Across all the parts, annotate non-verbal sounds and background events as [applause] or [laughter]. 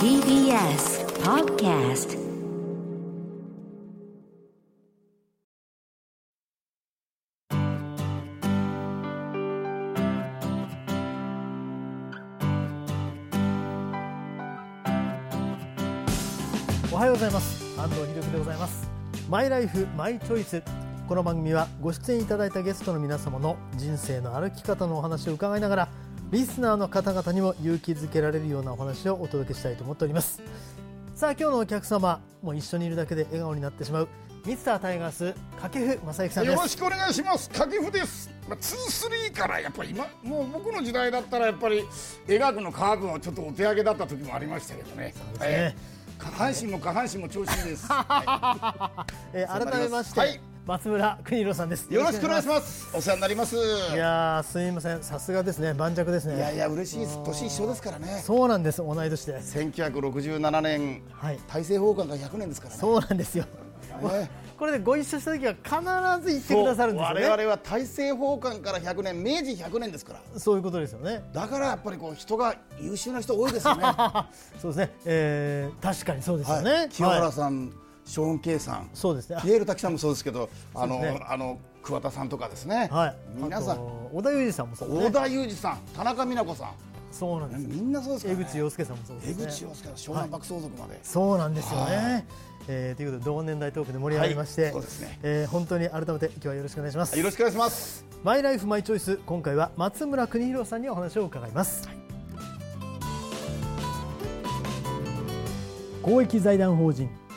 TBS Podcast おはようございます。安藤秀夫でございます。マイライフマイチョイス。この番組はご出演いただいたゲストの皆様の人生の歩き方のお話を伺いながらリスナーの方々にも勇気づけられるようなお話をお届けしたいと思っております。さあ今日のお客様もう一緒にいるだけで笑顔になってしまうミスタータイガース掛布正幸さんです。よろしくお願いします。掛布です、まあ、2-3からやっぱり今もう僕の時代だったらやっぱり描くのカーブをちょっとお手上げだった時もありましたけどね。ですね。えー下半身も下半身も調子いいです、[laughs] はえー改めまして、はい松村邦弘さんです。いよろしくお願いします。お世話になります。いやーすみません。さすがですね。盤石ですね。いやいや嬉しいです。年一緒ですからね。そうなんです。同い年で。1967年。はい。大政奉還が100年ですからね。そうなんですよ。ね。これでご一緒した時は必ず言ってくださるんですよね。我々は大政奉還から100年明治100年ですから。そういうことですよね。だからやっぱりこう人が優秀な人多いですよね。[laughs] そうですね、えー、確かにそうですよね、はい、清原はい。さん、ショーン・ケイさん、そうですね。ピエール滝さんもそうですけど、[laughs] あの、ね。あの桑田さんとかですね。はい。皆さん、あと織田裕二さんもそうですね。小田裕二さん、田中美奈子さそうなんですん、みんなそうです江ね。口洋介さんもそうです江ね口洋介さん、湘南爆走族まで。そうなんですよはね、えーということで同年代トークで盛り上がりまして、はいそうですね。えー本当に改めて今日はよろしくお願いします。よろしくお願いします。マイライフマイチョイス今回は松村邦弘さんにお話を伺います、公益財団法人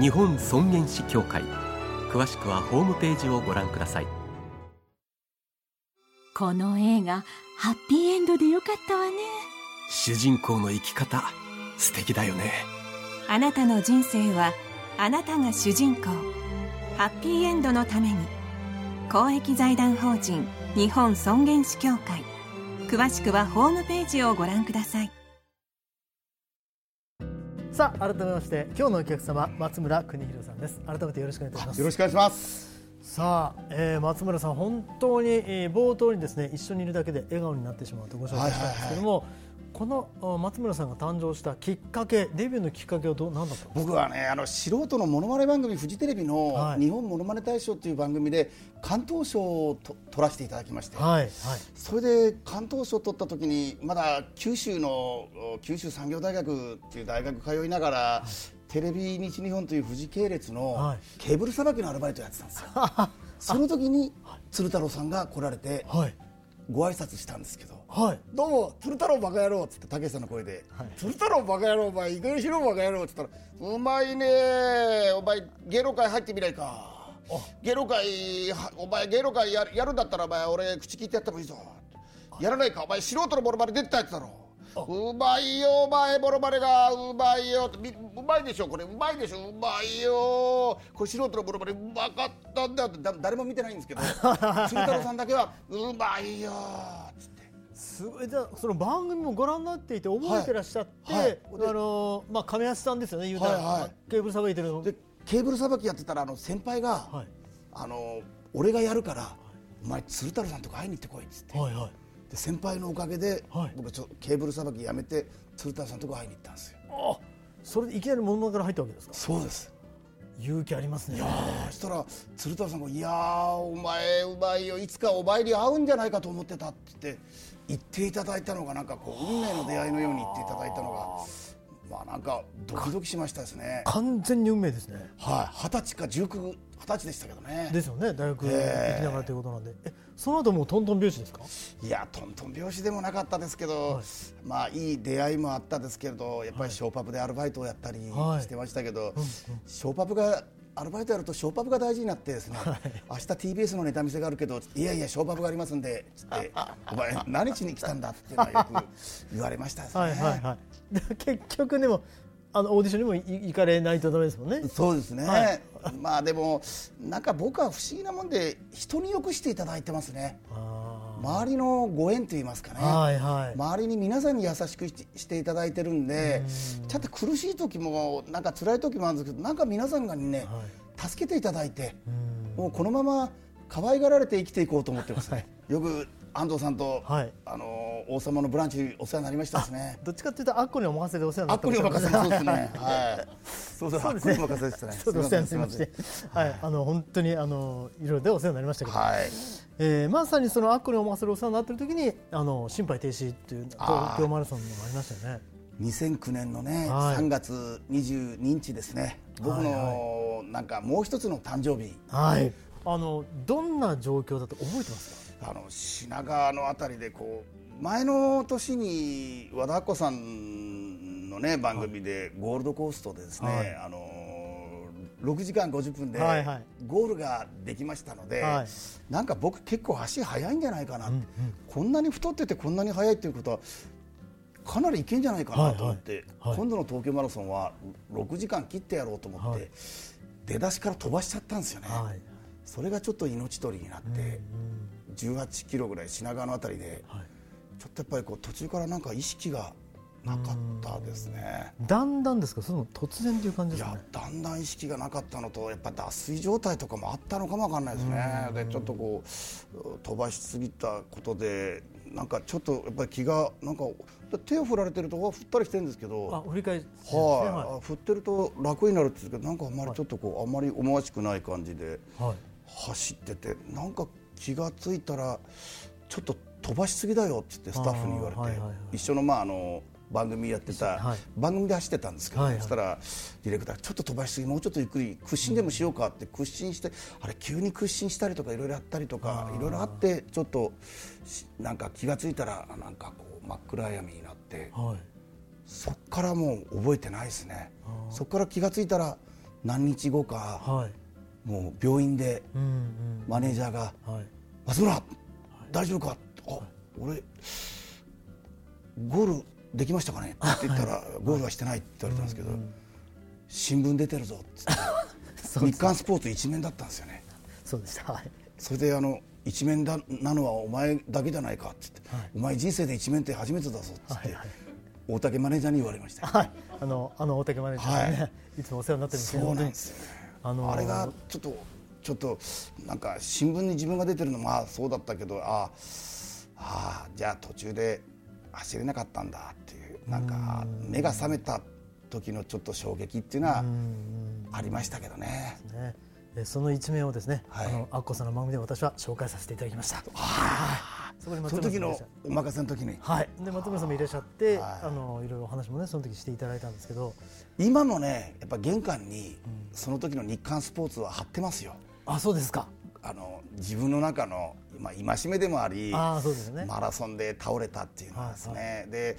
日本尊厳死協会。詳しくはホームページをご覧ください。この映画ハッピーエンドでよかったわね。主人公の生き方素敵だよね。あなたの人生はあなたが主人公。ハッピーエンドのために。公益財団法人日本尊厳死協会。詳しくはホームページをご覧くださいさあ改めまして今日のお客様松村邦弘さんです。改めてよろしくお願いいたします。よろしくお願いします。さあ、えー松村さん、本当に、えー冒頭にですね一緒にいるだけで笑顔になってしまうとご紹介したんですけども、このあ松村さんが誕生したきっかけ、デビューのきっかけはどう何だったんですか？僕はねあの素人のモノマネ番組フジテレビのはい。日本モノマネ大賞という番組で関東賞をと取らせていただきまして、はい、はい、それで関東賞を取った時にまだ九州のお九州産業大学っていう大学通いながら、テレビ西日本という富士系列のはい。ケーブルさばきのアルバイトをやってたんですよ。[laughs] その時に鶴太郎さんが来られてはい、ご挨拶したんですけど。はい、どうも鶴太郎バカ野郎っつってたけしさんの声で、はい。鶴太郎バカ野郎お前いかにしろバカ野郎っつったらうまいねお前芸能界入ってみないか。芸能界はお前芸能界ややるんだったらお前俺口聞いてやってもいいぞ。やらないかお前素人のモノマネ出てたやつだろ。うまいよお前モノマネが。うまいよ。ってみうまいでしょこれ。うまいでしょ。うまいよ。これ素人のモノマネうまかったんだよって。だ誰も見てないんですけど。[laughs] 鶴太郎さんだけはうまいよ。っつって。すごい。じゃあその番組もご覧になっていて覚えてらっしゃって、はい。はい。あのーまあ亀安さんですよね、言うたら、はいはい。ケーブルさばいてるの。でケーブルさばきやってたらあの先輩が、はい。あの俺がやるから、お前鶴太郎さんとこ会いに行ってこいっつって、はいはい。で先輩のおかげで、はい。僕ちょケーブルさばきやめて鶴太郎さんとこ会いに行ったんですよ。あ、それでいきなり物まから入ったわけですか？そうです。勇気ありますね。そしたら鶴太郎さんが「いやーお前うまいよ。いつかお前に会うんじゃないかと思ってた」って言って言っていただいたのがなんかこう運命の出会いのように言っていただいたのがまあなんかドキドキしましたですね。完全に運命ですね。はい。二十歳か19二十歳でしたけどね。ですよね、大学行きええながらということなんで、えその後もうトントン拍子ですか？いやトントン拍子でもなかったですけど、はい。まあいい出会いもあったですけれどやっぱりショーパブでアルバイトをやったりはい。してましたけど、うん。ショーパブがアルバイトやるとショーパブが大事になってですね、明日 TBS のネタ見せがあるけどいやいやショーパブがありますんでつってお前何しに来たんだっていうのはよく言われましたですね。はいはいはい。結局でもあのオーディションにもい行かれないとダメですもんね。そうですね、はい。まあでもなんか僕は不思議なもんで人によくしていただいてますね。あ周りのご縁といいますかね、ーはいはい。周りに皆さんに優しくししていただいてるんでちゃんと苦しい時もなんか辛い時もあるんですけどなんか皆さんがね、助けていただいてもうこのまま可愛がられて生きていこうと思ってますね。よく安藤さんと、はい。あの王様のブランチお世話になりましたですね。どっちかっていうとアッコにお任せでお世話になアップにお任せそうですね。[laughs] はいはいそうそうですね。任せでしたね。そうですお世話になりましすいて、はい、あの本当にあのいろいろでお世話になりましたけど、はい。えーまさにそのアッコにお任せでお世話になってる時にあの心肺停止っていう東京マラソンのがありましたよね。2009年のね、はい。3月22日ですね。僕の、なんかもう一つの誕生日。はい。あのどんな状況だと覚えてますあの品川のあたりでこう前の年に和田アッコさんのね番組で。ゴールドコーストでですね、はい。あの6時間50分でゴールができましたので、はい。なんか僕結構足速いんじゃないかな、こんなに太っててこんなに速いっていうことはかなりいけんじゃないかなと思って、はいはい。はい。今度の東京マラソンは6時間切ってやろうと思って、はい。出だしから飛ばしちゃったんですよね。それがちょっと命取りになって、18キロぐらい品川のあたりで、はい。ちょっとやっぱりこう途中からなんか意識がなかったですね。だんだんですか、それとも突然という感じいですかね？やだんだん意識がなかったのとやっぱ脱水状態とかもあったのかもわかんないですね。でちょっとこう飛ばしすぎたことでなんかちょっとやっぱり気がなんか手を振られてると振ったりしてるんですけど。あ、振り返ね。はい、は振ってると楽になるんですけどなんかあんまりちょっとこう、あんまり思わしくない感じでい。はい。走っててなんか気がついたらちょっと飛ばしすぎだよって言ってスタッフに言われて、はいはいはい一緒のまああの番組やってた、はい番組で走ってたんですけど、はいはいそしたらディレクターちょっと飛ばしすぎもうちょっとゆっくり屈伸でもしようかって屈伸してあれ急に屈伸したりとかいろいろやったりとかいろいろあってちょっとしなんか気がついたらなんかこう真っ暗闇になってはい。そっからもう覚えてないですねそっから気がついたら何日後かはい。もう病院でうんうん。マネージャーがはい。松村、大丈夫か、あ俺、ゴールできましたかね？って言ったら、ゴールはしてないって言われたんですけど、新聞出てるぞって、[laughs] 日刊スポーツ一面だったんですよね、そうでした。はい。それであの一面だなのはお前だけじゃないかって言って、お前、人生で一面って初めてだぞって、大竹マネージャーに言われましたよ。はい。あのあの大竹マネージャーね、、はい。つもお世話になってるんですけど、そうなんですよ。ねあのーあれがちょっとちょっとなんか新聞に自分が出てるのもまあそうだったけどああじゃあ途中で走れなかったんだっていうなんか目が覚めた時のちょっと衝撃っていうのはありましたけどね。その一面をですね、はいあのアッコさんの番組で私は紹介させていただきました。はい。そこに松その時のお任せの時にはい。で松村さんもいらっしゃって、はいあのいろいろお話もねその時していただいたんですけど、今もねやっぱ玄関にその時の日刊スポーツは貼ってますよ。あそうですか。あの自分の中のまあ戒めでもありね。マラソンで倒れたっていうのはですね、はで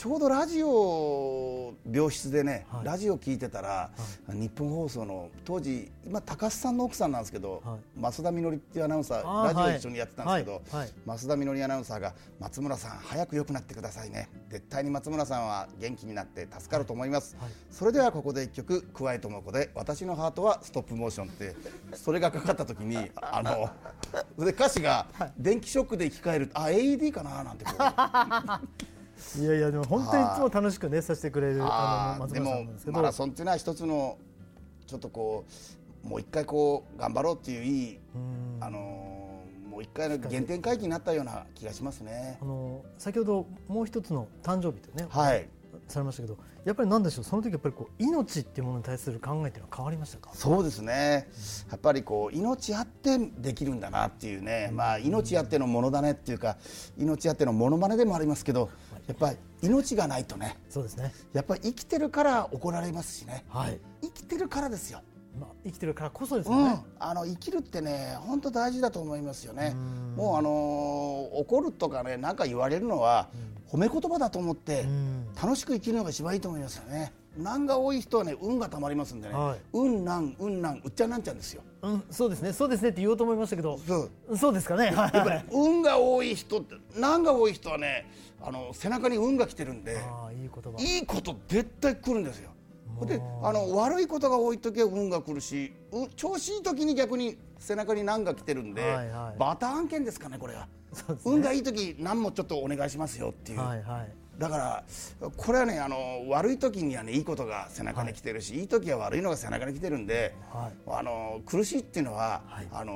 ちょうどラジオ病室でね、はい。ラジオ聞いてたら、日本放送の当時今高須さんの奥さんなんですけど、はい。増田みのりっていうアナウンサーラジオ一緒にやってたんですけど、はい。はい。増田みのりアナウンサーが松村さん早く良くなってくださいね。絶対に松村さんは元気になって助かると思います、はい。それではここで一曲桑井智子で私のハートはストップモーションってそれがかかった時にあので歌詞が電気ショックで生き返るあ AED かななんてこういやいやでも本当にいつも楽しくねさせてくれるあの松村さんなんですけど、マラソンっていうのは一つのちょっとこうもう一回こう頑張ろうっていういいあのーもう一回の原点回帰になったような気がしますね。あ。の先ほどもう一つの誕生日とね、はい。されましたけど、やっぱりなんでしょうその時やっぱりこう命っていうものに対する考えっていうのは変わりましたか？そうですね。やっぱりこう命あってできるんだなっていうね、まあ、命あってのものだねっていうか命あってのものまねでもありますけどやっぱり命がないとねそうですね。やっぱり生きてるから怒られますしねはい。生きてるからですよ。まあ生きてるからこそですようんね。、あの生きるってね本当大事だと思いますよね。もうあのー怒るとかね何か言われるのは褒め言葉だと思ってん楽しく生きるのが一番いいと思いますよね。難が多い人はね運がたまりますんでね、はい運難運難うっちゃなんちゃんですようん、そうですねそうですねって言おうと思いましたけどそうそうですかね運が多い人って難が多い人はねあの背中に運が来てるんでいいこと絶対来るんですよ。であの悪いことが多い時は運が来るしう調子いい時に逆に背中に難が来てるんで、はいはい。バター案件ですかねこれは、ね。運がいい時難もちょっとお願いしますよっていう、はいはい。だからこれはねあの悪い時にはねいいことが背中に来てるし、い、い時は悪いのが背中に来てるんで、はい。あの苦しいっていうのは、はい。あの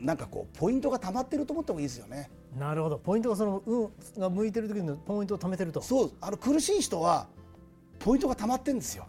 なんかこうポイントが溜まってると思った方がいいですよね。なるほど。ポイントがその運が向いてる時のポイントを貯めてると。そう。あの苦しい人はポイントが溜まってるんですよ。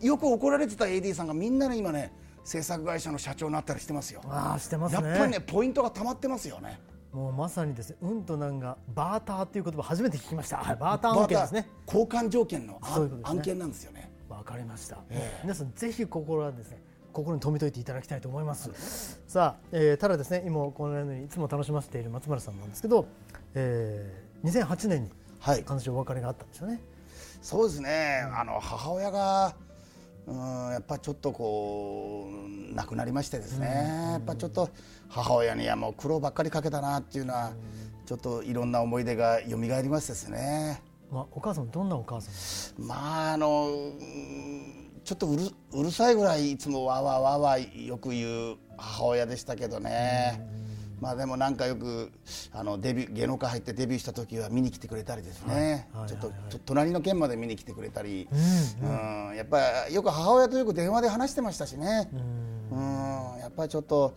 よく怒られてた AD さんがみんなね今ね制作会社の社長になったりしてますよ。ああしてますね。やっぱりねポイントが溜まってますよね。もうまさにですね運と難がバーターっていう言葉初めて聞きました。はい。バーター案件ですね。交換条件のね。案件なんですよね。わかりました、ええ。皆さんぜひ心はですね心に留めといていただきたいと思います。さあ、えーただですね今このようにいつも楽しませている松村さんなんですけど、えー、2008年にはい。彼女お別れがあったんですよね。そうですね、あの母親がうんやっぱちょっとこう亡くなりましてですね、やっぱちょっと母親にはもう苦労ばっかりかけたなっていうのは、ちょっといろんな思い出が蘇りますですね。まあ、お母さんどんなお母さんまああのうんちょっとうるうるさいぐらいいつもわーわーわーわーよく言う母親でしたけどね。まあでもなんかよくあのデビュー芸能界入ってデビューした時は見に来てくれたりですね、はい。はいちょっとはいはいと隣の県まで見に来てくれたり、ううん。やっぱりよく母親とよく電話で話してましたしね、うんうんやっぱりちょっと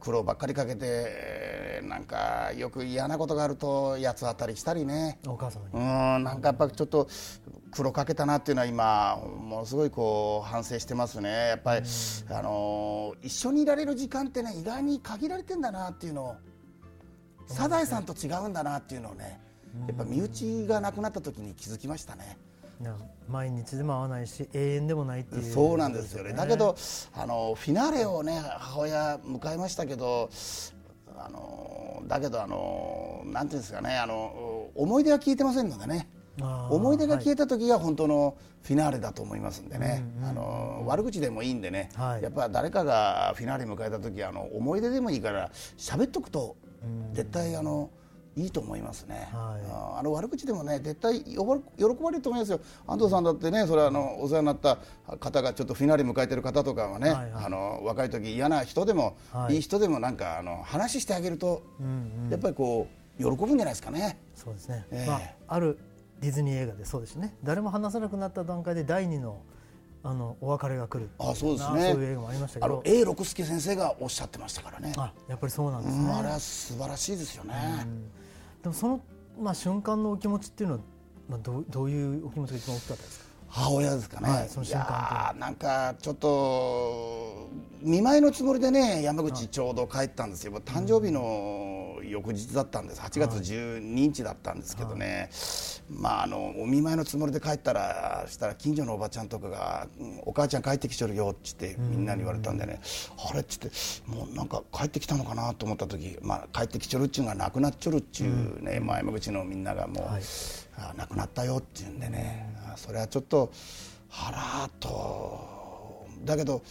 苦労ばっかりかけてえーなんかよく嫌なことがあると八つ当たりしたりね、お母様に。うんなんかやっぱちょっと苦労かけたなっていうのは今ものすごいこう反省してますね。やっぱり、あの一緒にいられる時間ってね意外に限られてんだなっていうのをサザエさんと違うんだなっていうのをねやっぱ身内が亡くなった時に気づきましたね。な毎日でも会わないし永遠でもないっていう。そうなんですよね。だけどあのフィナーレをね母親迎えましたけど、あのだけどあのなんていうんですかねあの思い出は聞いてませんのでね。思い出が消えた時が本当のフィナーレだと思いますんでね、あの悪口でもいいんでね、はい。やっぱ誰かがフィナーレ迎えた時はあの思い出でもいいから喋っとくと絶対あのいいと思いますね、はい。ああの悪口でもね絶対喜ばれると思いますよ。安藤さんだってねそれはあのお世話になった方がちょっとフィナーレ迎えてる方とかはね、はいはい。あの若い時嫌な人でも、はい。い、い人でもなんかあの話してあげると、やっぱりこう喜ぶんじゃないですかね。そうですね、ええ。まあ、あるディズニー映画でそうですね。誰も話さなくなった段階で第二のあのお別れが来る。あそうですなねそういう映画もありましたけあのど A 六輔先生がおっしゃってましたからね。あやっぱりそうなんですね、うん、あれは素晴らしいですよね。でもその、まあ、瞬間のお気持ちっていうのは、まあ、どうどういうお気持ちが一番大きかったですか？母親ですかね。はいその瞬間なんかちょっと見舞いのつもりでね山口ちょうど帰ったんですよ。誕生日の翌日だったんです。8月12日だったんですけどね。まああのお見舞いのつもりで帰ったらしたら近所のおばちゃんとかがうんお母ちゃん帰ってきちょるよっつってみんなに言われたんでね。あれっつってもうなんか帰ってきたのかなと思った時、まあ帰ってきちょるっちゅうのがなくなっちょるっちゅうね、まあ山口のみんながもう。はいあ亡くなったよっていうんでね、あそれはちょっとはらーっとだけど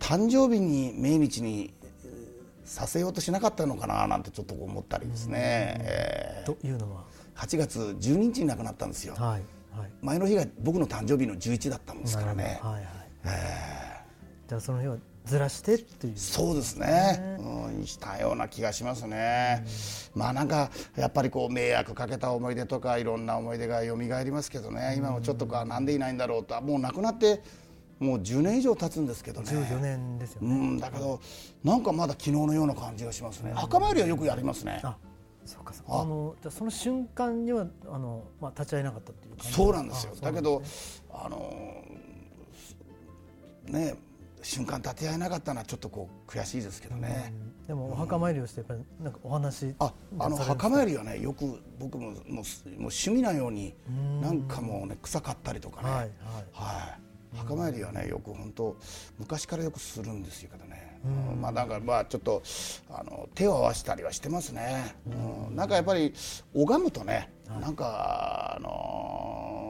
誕生日に命日にえーさせようとしなかったのかななんてちょっと思ったりですね、えというのは？ー8月12日に亡くなったんですよ、はいはい。前の日が僕の誕生日の11だったんですからね、はいはい、じゃあその日はずらしてっていう。そうですね、うん、したような気がしますね、まあなんかやっぱりこう迷惑かけた思い出とかいろんな思い出が蘇りますけどね。今もちょっとかなんでいないんだろうと。もう亡くなってもう10年以上経つんですけどね。14年ですよね、うん、だけどなんかまだ昨日のような感じがしますね。墓参りはよくやりますね。あそうかそうか。あ。のじゃあその瞬間にはあの、まあ、立ち会えなかったっていうそうなんですよ。あだけどあのね瞬間立て合えなかったのはちょっとこう悔しいですけどね、でもお墓参りをしてやっぱりなんかお話ああの墓参りはねよく僕ももうもう趣味なようになんかもうね草刈ったりとかね、はいはい。はい墓参りはねよく本当昔からよくするんですよけどね、まあなんかまあちょっとあの手を合わせたりはしてますね、うん。なんかやっぱり拝むとね、なんかあの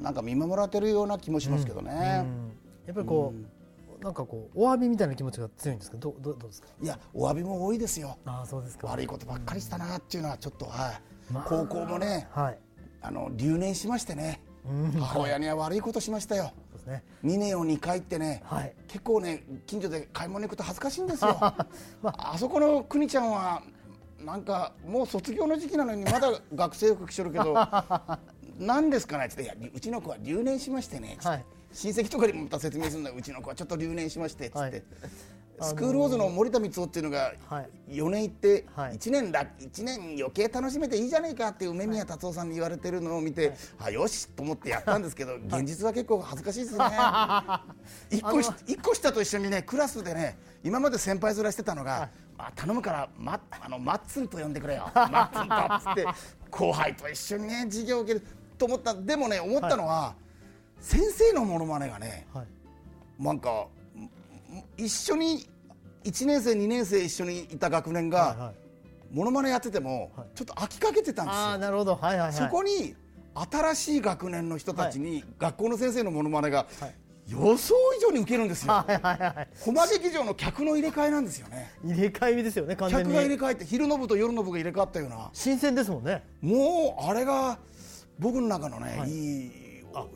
ーなんか見守られてるような気もしますけどね、やっぱりこう、なんかこうお詫びみたいな気持ちが強いんですけどどうどうですか？いやお詫びも多いですよ。ああそうですか。悪いことばっかりしたなっていうのはちょっとはい、まあ。高校もねはい。あの留年しましてね、母親には悪いことしましたよ。そうですね。2年を2回ってね、はい。結構ね近所で買い物に行くと恥ずかしいんですよ、[laughs] あ。そこの邦ちゃんはなんかもう卒業の時期なのにまだ [laughs] 学生服着てるけど何ですかね？って言っていやうちの子は留年しましてね。親戚とかにもまた説明するんだ。ようちの子はちょっと留年しまして。っつって、はいスクールウォーズの森田光雄っていうのがはい。4年行ってはい。1年だ1年余計楽しめていいじゃないかって梅宮達夫さんに言われてるのを見て、あよしと思ってやったんですけど現実は結構恥ずかしいですね。[laughs] 一個し一個下と一緒にねクラスでね今まで先輩面してたのが、まあ、頼むから、ま、あのマッツンと呼んでくれよ。[laughs] マッツンとっつって後輩と一緒にね授業を受けると思ったでもね思ったのは、先生のモノマネがねはい。なんかん一緒に1年生2年生一緒にいた学年が、はいはい。モノマネやってても、はい。ちょっと飽きかけてたんですよ。ああなるほど。はいはいはい。そこに新しい学年の人たちに、学校の先生のモノマネが、はい。予想以上に受けるんですよ。はいはいはい駒劇場の客の入れ替えなんですよね。入れ替えですよね完全客が入れに替えて昼の部と夜の部が入れ替わったような。新鮮ですもんね。もうあれが僕の中のね、はい。い、い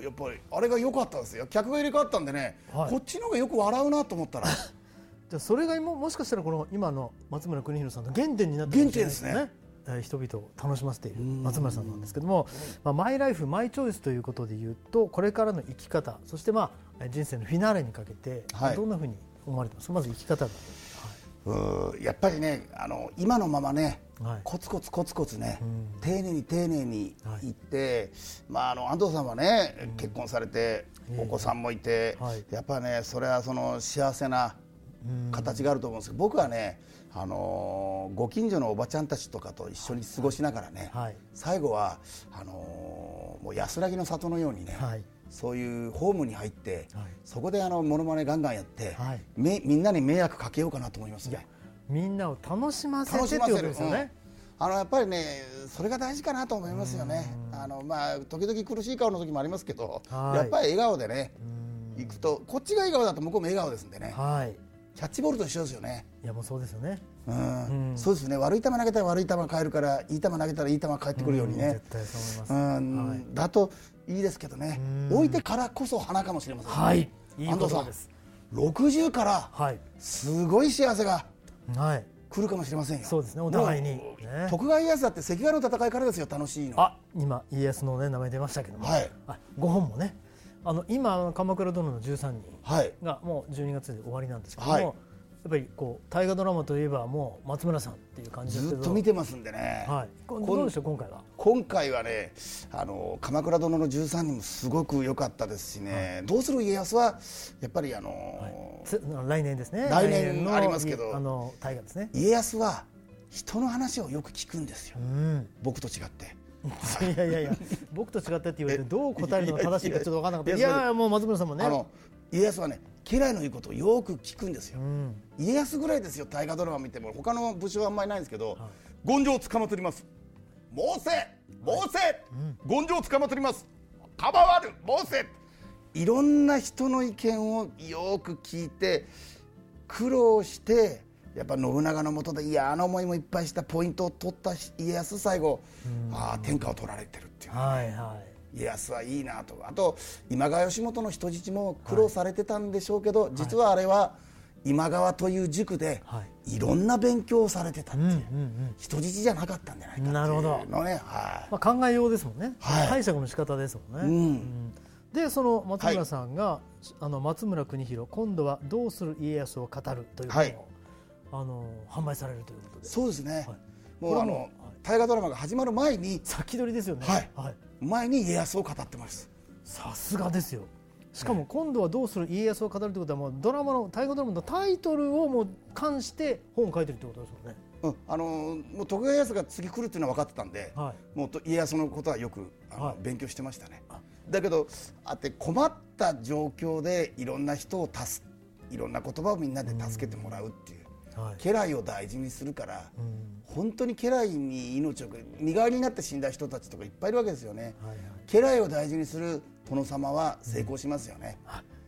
やっぱりあれが良かったですよ。客が入れ替わったんでね、はい。こっちの方がよく笑うなと思ったら。[laughs] じゃあそれが今もしかしたらこの今の松村邦洋さんの原点になってるかもしれないですね。原点えー人々を楽しませている松村さんなんですけども、まあ、マイライフマイチョイスということで言うとこれからの生き方そしてまあ人生のフィナーレにかけて、はい。どんなふうに思われてます？かまず生き方やっぱりねあの今のままね、はい。コツコツコツコツね、うん。丁寧に丁寧にはい。いって、まあ、あの安藤さんはね、結婚されてえお子さんもいて、はい。やっぱねそれはその幸せな形があると思うんですけど僕はねあのーご近所のおばちゃんたちとかと一緒に過ごしながらね、はい。最後はあのーもう安らぎの里のようにね、はいそういうホームに入って、はい。そこであのモノマネガンガンやって、はい。めみんなに迷惑かけようかなと思いますね。みんなを楽しませてとですよね、うん。あのやっぱりねそれが大事かなと思いますよね。あのまあ時々苦しい顔の時もありますけどはい。やっぱり笑顔でね行くとこっちが笑顔だと向こうも笑顔ですんでね。はいキャッチボールと一緒ですよね。いやもうそうですよね。うん。そうですね。悪い球投げたら悪い球返るからいい球投げたらいい球返ってくるようにね。絶対そうう思います、ん、はい。だといいですけどね。置いてからこそ花かもしれませんね。はい。いい安藤さん。ことです。60からはい。すごい幸せがはい。来るかもしれませんよ。そうですね。お互いに。ね。徳川家康だって関ヶ原の戦いからですよ楽しいの。あ今家康の、ね、名前出ましたけども、はい。あ5本もねあの今鎌倉殿の13人はい。がもう12月で終わりなんですけども、はい。やっぱりこう大河ドラマといえばもう松村さんっていう感じですけど。ずっと見てますんでね、はい、どうでしょう今回は。今回はねあの鎌倉殿の13人もすごく良かったですしね、どうする家康はやっぱりあの、つ来年ですね。来年のありますけどあの大河ですね。家康は人の話をよく聞くんですよ、うん。僕と違って [laughs] いやいやいや僕と違ったって言われてどう答えるのが正しいかちょっと分からなかった。いいやいややもう松村さんもね。あの家康はね家来の言うことをよく聞くんですよ、うん。家康ぐらいですよ大河ドラマ見ても。他の武将はあんまりないんですけど、権城を捕ま取ります。申せ申せ、権城を捕ま取ります。構わる申せいろんな人の意見をよく聞いて苦労してやっぱ信長のもとで嫌な思いもいっぱいしたポイントを取った家康最後、ああ天下を取られてるっていう。はいは家康はいいなと。あと今川義元の人質も苦労されてたんでしょうけど、実はあれは今川という塾で、、はい。ろんな勉強をされてたっていう,、い、うんうんうん。人質じゃなかったんじゃないかっていうなるほど。のねはい、まあ、考えようですもんね、はい。解釈の仕方ですもんね、うん。うん。でその松村さんが、あの松村邦弘今度は「どうする家康」を語るという本を、はいあの販売されるということで。そうですね、はい。もうあの大河ドラマが始まる前に先取りですよね。はい。前に家康を語ってます。さすがですよ。しかも今度は「どうする家康」を語るということはもうドラマの大河ドラマのタイトルをもう関して本を書いてるってことですよね。うん、あのもう徳川家康が次来るっていうのは分かってたんで、はもうと家康のことはよくあの、はい。勉強してましたね。だけどあって困った状況でいろんな人を助いろんな言葉をみんなで助けてもらうっていう、はい。家来を大事にするから、うん。本当に家来に命を身代わりになって死んだ人たちとかいっぱいいるわけですよね、はいはい。家来を大事にする殿様は成功しますよね、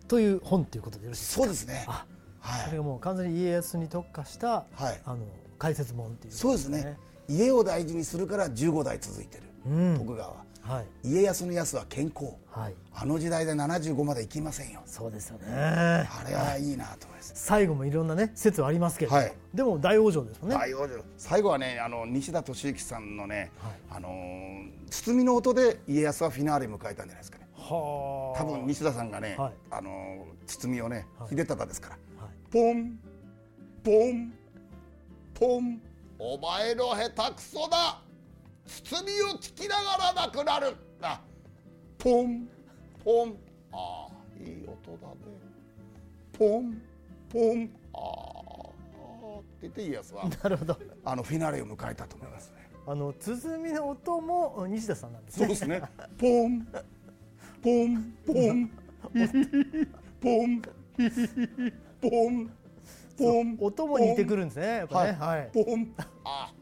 という本ということでよろしいですか？そうですね。あはい。それがもう完全に家康に特化した、はい。あの解説本っていう、そうですね。家を大事にするから15代続いてる、うん。徳川ははい。家康の康は健康。はい。あの時代で75まで行きませんよ。そうですよね。あれはいいなと思います。最後もいろんなね説はありますけど、はい。でも大往生ですもんね、大往生。最後はねあの西田敏行さんのね、あのー包みの音で家康はフィナーレ迎えたんじゃないですかね。はあ。多分西田さんがね、はい。あのー包みをね、はい。秀忠ですから、はい。ポンポンポン。お前の下手くそだ包みを聞きながらなくなる。あポン。ポン。ああいい音だね。ポン。ポン。ああって言って家康は。なるほど。あのフィナーレを迎えたと思いますね。あの鼓の音も西田さんなんですね。そうですね。[laughs] ポン、ポン、ポン、ポン、ポン、ポン。音も似てくるんですねやっぱねははいい、ポン、あ、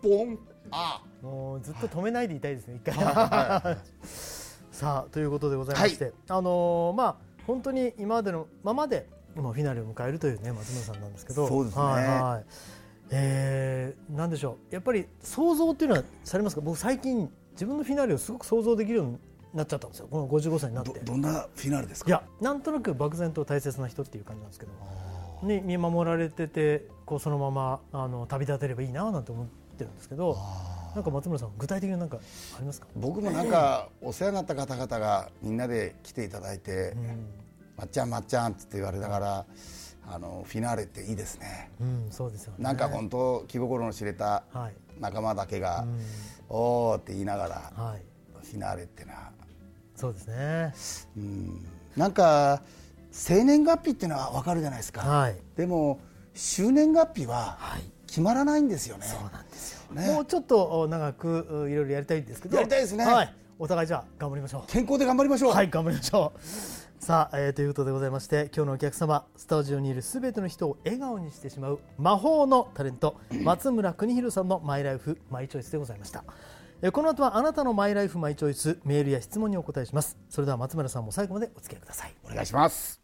ポン、あ。もうずっと止めないでいたいですね一回。[laughs] さあということでございまして、あのーまあ本当に今までのままで今フィナーレを迎えるというね松村さんなんですけど。そうですね。はいはい。えー、なんでしょう。やっぱり想像っていうのはされますか？僕最近自分のフィナーレをすごく想像できるようになっちゃったんですよ。この55歳になって。ど、どんなフィナーレですか？いやなんとなく漠然と大切な人っていう感じなんですけど。に見守られててこうそのままあの旅立てればいいななんて思ってるんですけどなんか松村さん具体的になんかありますか、僕もなんかお世話になった方々がみんなで来ていただいて、まっちゃんまっちゃんって言われながら。あのフィナーレっていいですね。うん、そうですよね。なんか本当気心の知れたはい。仲間だけが、おーって言いながら、はい。フィナーレってのはそうですね。うん。なんか生年月日っていうのは分かるじゃないですか、はい。でも周年月日ははい決まらないんですよね、そうなんですよ、ね。もうちょっとお長くういろいろやりたいんですけど。やりたいですね。はい、お互いじゃあ頑張りましょう。健康で頑張りましょう、はい頑張りましょう。さあ、えーということでございまして今日のお客様スタジオにいるすべての人を笑顔にしてしまう魔法のタレント [clears throat] 松村邦弘さんのマイライフマイチョイスでございました。えーこの後はあなたのマイライフマイチョイスメールや質問にお答えします。それでは松村さんも最後までお付き合いください。お願いします。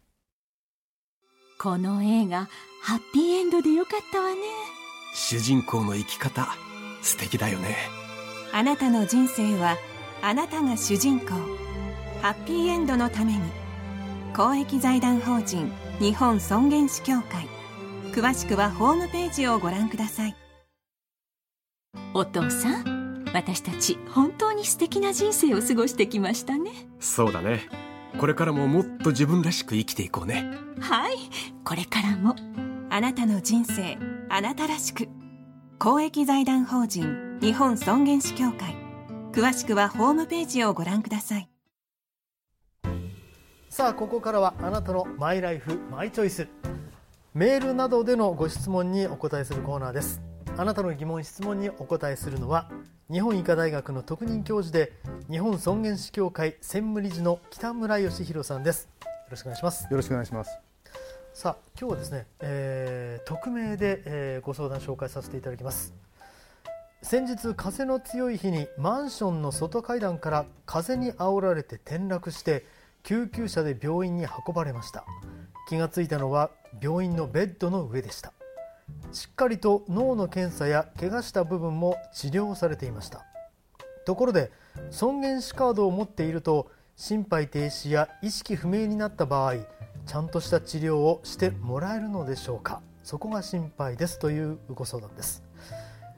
この映画ハッピーエンドでよかったわね主人公の生き方素敵だよね。あなたの人生はあなたが主人公。ハッピーエンドのために。公益財団法人日本尊厳死協会。詳しくはホームページをご覧ください。お父さん私たち本当に素敵な人生を過ごしてきましたね。そうだね。これからももっと自分らしく生きていこうね。はい。これからもあなたの人生あなたらしく。公益財団法人日本尊厳死協会。詳しくはホームページをご覧ください。さあここからはあなたのマイライフマイチョイス。メールなどでのご質問にお答えするコーナーです。あなたの疑問質問にお答えするのは日本医科大学の特任教授で日本尊厳死協会専務理事の北村義弘さんです。よろしくお願いします。よろしくお願いします。さあ今日はですね、えー匿名で、えーご相談紹介させていただきます。先日風の強い日にマンションの外階段から風に煽られて転落して救急車で病院に運ばれました。気がついたのは病院のベッドの上でした。しっかりと脳の検査や怪我した部分も治療されていました。ところで尊厳死カードを持っていると心肺停止や意識不明になった場合ちゃんとした治療をしてもらえるのでしょうか？そこが心配ですというご相談です、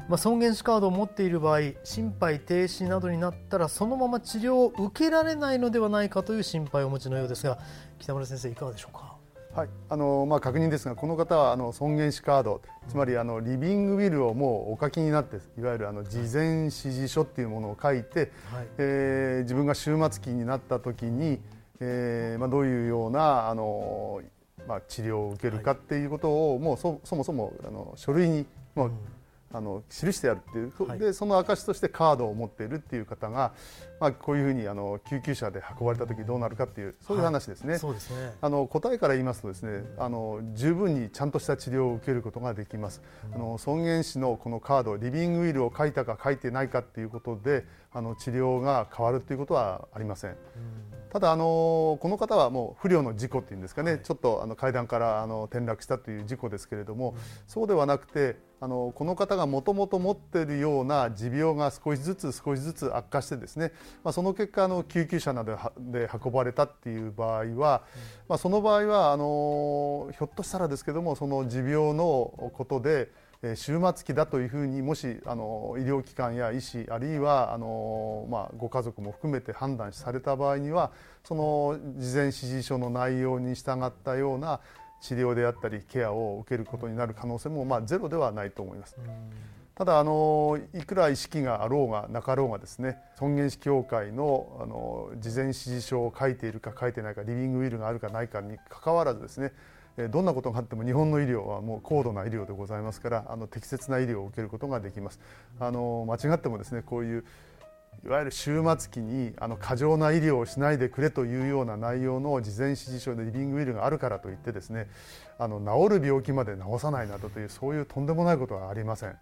まあ、尊厳死カードを持っている場合心肺停止などになったらそのまま治療を受けられないのではないかという心配をお持ちのようですが北村先生いかがでしょうか？はい、あのまあ確認ですが、この方はあの尊厳死カード、つまりあのリビングウィルをもうお書きになって、いわゆるあの事前指示書っていうものを書いて、はい。えー自分が終末期になった時に、えーまあどういうようなあのまあ治療を受けるかっていうことをもうそそもそもあの書類にもう、あの記してあるっていう、はい。でその証としてカードを持っているっていう方が、まあこういうふうにあの救急車で運ばれた時どうなるかっていうそういう話ですね。そうですね。あの答えから言いますとですねあの十分にちゃんとした治療を受けることができます、あの尊厳死のこのカードリビングウィルを書いたか書いてないかっていうことであの治療が変わるということはありません。ただあのこの方はもう不慮の事故っていうんですかね、はい、ちょっとあの階段からあの転落したという事故ですけれども、うん、そうではなくてあのこの方がもともと持っているような持病が少しずつ少しずつ悪化してですね、まあ、その結果あの救急車などで運ばれたっていう場合は、うん、まあ、その場合はあのひょっとしたらですけどもその持病のことで終末期だというふうにもしあの医療機関や医師あるいはあの、まあ、ご家族も含めて判断された場合にはその事前指示書の内容に従ったような治療であったりケアを受けることになる可能性も、まあ、ゼロではないと思います。ただあのいくら意識があろうがなかろうがですね尊厳死協会のあの事前指示書を書いているか書いてないかリビングウィルがあるかないかにかかわらずですねどんなことがあっても日本の医療はもう高度な医療でございますからあの適切な医療を受けることができますあの間違ってもですねこういういわゆる終末期にあの過剰な医療をしないでくれというような内容の事前指示書でリビングウィルがあるからといってですねあの治る病気まで治さないなどというそういうとんでもないことはありません。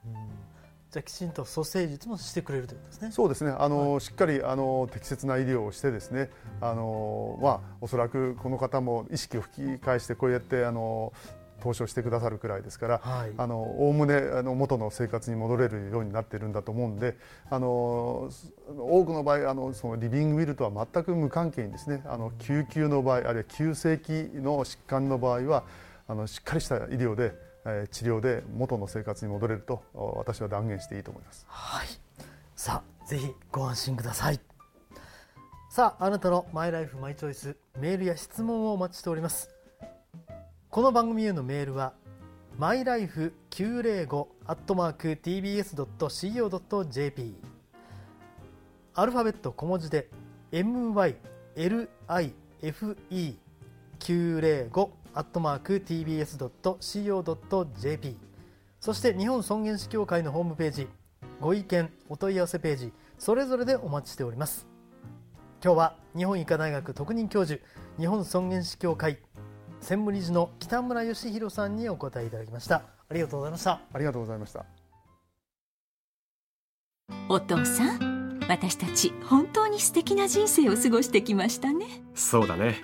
じゃきちんと蘇生術もしてくれるということですね。そうですね。あの、はい、しっかりあの適切な医療をしてですね、あのまあおそらくこの方も意識を吹き返してこうやってあの投資をしてくださるくらいですから、はい、あのおおむねあの元の生活に戻れるようになっているんだと思うんで、あの多くの場合あのそのリビングウィルとは全く無関係にですね、あの救急の場合あるいは急性期の疾患の場合はあのしっかりした医療で治療で元の生活に戻れると私は断言していいと思います。はい、さあぜひご安心ください。さああなたのマイライフマイチョイスメールや質問をお待ちしております。この番組へのメールはマイライフ905アットマーク tbs.co.jp アルファベット小文字で mylife905 アットマーク tbs.co.jp そして日本尊厳死協会のホームページご意見お問い合わせページそれぞれでお待ちしております。今日は日本医科大学特任教授日本尊厳死協会専務理事の北村義弘さんにお答えいただきました。ありがとうございました。ありがとうございました。お父さん私たち本当に素敵な人生を過ごしてきましたね。そうだね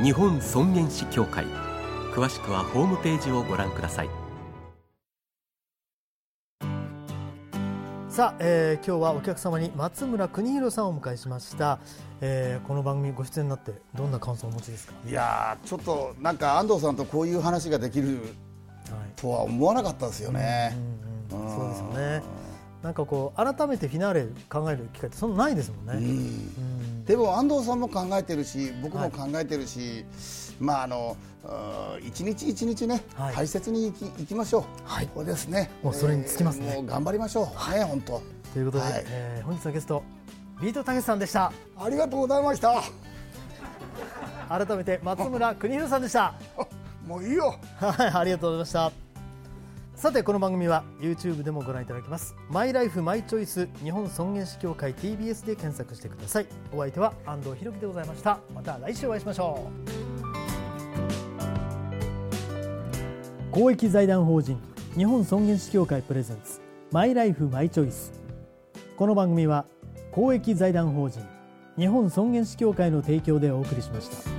日本尊厳死協会。詳しくはホームページをご覧ください。さあ、えー、今日はお客様に松村邦弘さんをお迎えしました、えー、この番組ご出演になってどんな感想をお持ちですか？いやちょっとなんか安藤さんとこういう話ができるとは思わなかったですよね、うんうんうん、そうですよね。なんかこう改めてフィナーレ考える機会ってそんなないですもんね、うんでも安藤さんも考えてるし僕も考えてるし、はい、まああの一日一日ね、はい、大切に生き生きましょう、はい、そうですね。もうそれにつきますね、えー、頑張りましょう、はい、ね本当。ということで、はい、えー、本日のゲストビートたけしさんでした。ありがとうございました。[laughs] 改めて松村邦弘さんでした。[laughs] もういいよ。はいありがとうございましたさてこの番組は YouTube でもご覧いただけます。マイライフマイチョイス日本尊厳死協会 TBS で検索してください。お相手は安藤博樹でございました。また来週お会いしましょう。公益財団法人日本尊厳死協会プレゼンツマイライフマイチョイスこの番組は公益財団法人日本尊厳死協会の提供でお送りしました。